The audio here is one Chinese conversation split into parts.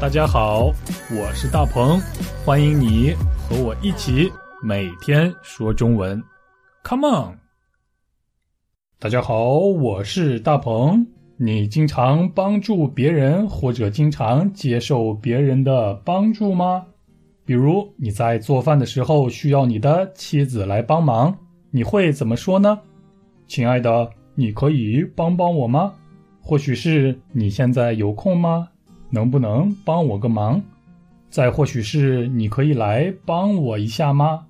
大家好，我是大鹏，欢迎你和我一起每天说中文，Come on！大家好，我是大鹏。你经常帮助别人或者经常接受别人的帮助吗？比如你在做饭的时候需要你的妻子来帮忙，你会怎么说呢？亲爱的，你可以帮帮我吗？或许是你现在有空吗？能不能帮我个忙？再或许是你可以来帮我一下吗？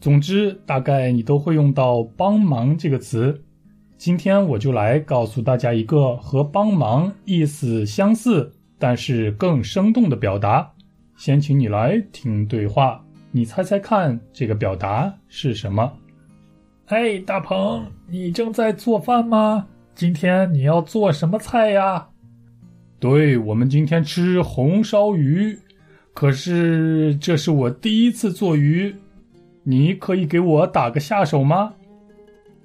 总之，大概你都会用到“帮忙”这个词。今天我就来告诉大家一个和“帮忙”意思相似，但是更生动的表达。先请你来听对话，你猜猜看这个表达是什么？哎，大鹏，你正在做饭吗？今天你要做什么菜呀？对我们今天吃红烧鱼，可是这是我第一次做鱼，你可以给我打个下手吗？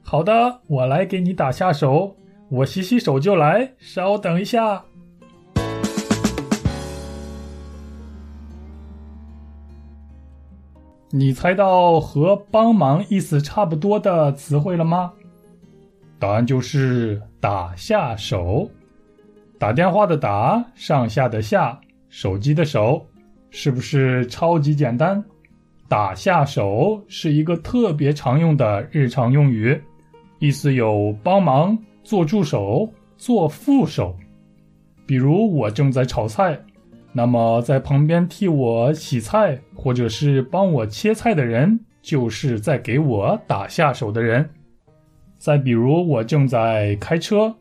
好的，我来给你打下手，我洗洗手就来，稍等一下。你猜到和帮忙意思差不多的词汇了吗？答案就是打下手。打电话的打，上下的下，手机的手，是不是超级简单？打下手是一个特别常用的日常用语，意思有帮忙、做助手、做副手。比如我正在炒菜，那么在旁边替我洗菜或者是帮我切菜的人，就是在给我打下手的人。再比如我正在开车。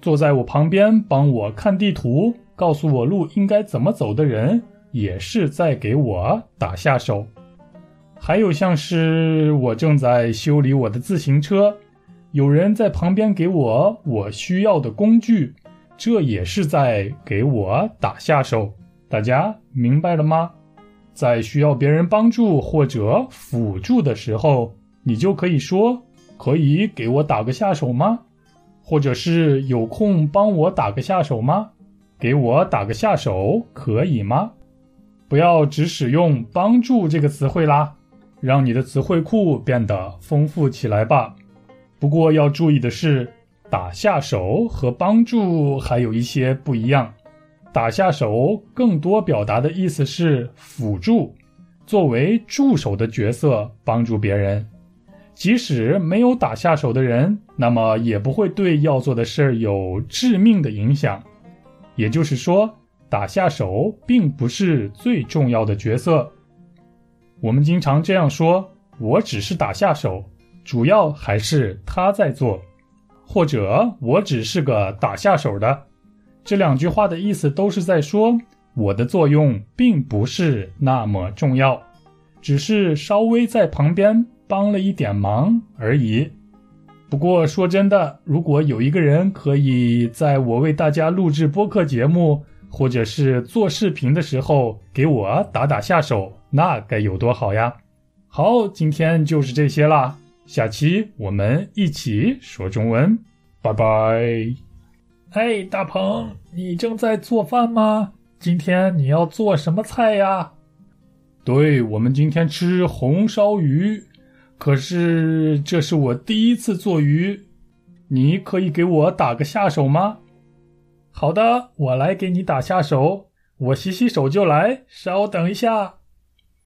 坐在我旁边帮我看地图、告诉我路应该怎么走的人，也是在给我打下手。还有像是我正在修理我的自行车，有人在旁边给我我需要的工具，这也是在给我打下手。大家明白了吗？在需要别人帮助或者辅助的时候，你就可以说：“可以给我打个下手吗？”或者是有空帮我打个下手吗？给我打个下手可以吗？不要只使用“帮助”这个词汇啦，让你的词汇库变得丰富起来吧。不过要注意的是，打下手和帮助还有一些不一样。打下手更多表达的意思是辅助，作为助手的角色帮助别人。即使没有打下手的人，那么也不会对要做的事儿有致命的影响。也就是说，打下手并不是最重要的角色。我们经常这样说：“我只是打下手，主要还是他在做。”或者“我只是个打下手的。”这两句话的意思都是在说我的作用并不是那么重要，只是稍微在旁边。帮了一点忙而已。不过说真的，如果有一个人可以在我为大家录制播客节目或者是做视频的时候给我打打下手，那该有多好呀！好，今天就是这些啦，下期我们一起说中文，拜拜。哎，大鹏，你正在做饭吗？今天你要做什么菜呀？对，我们今天吃红烧鱼。可是这是我第一次做鱼，你可以给我打个下手吗？好的，我来给你打下手，我洗洗手就来，稍等一下。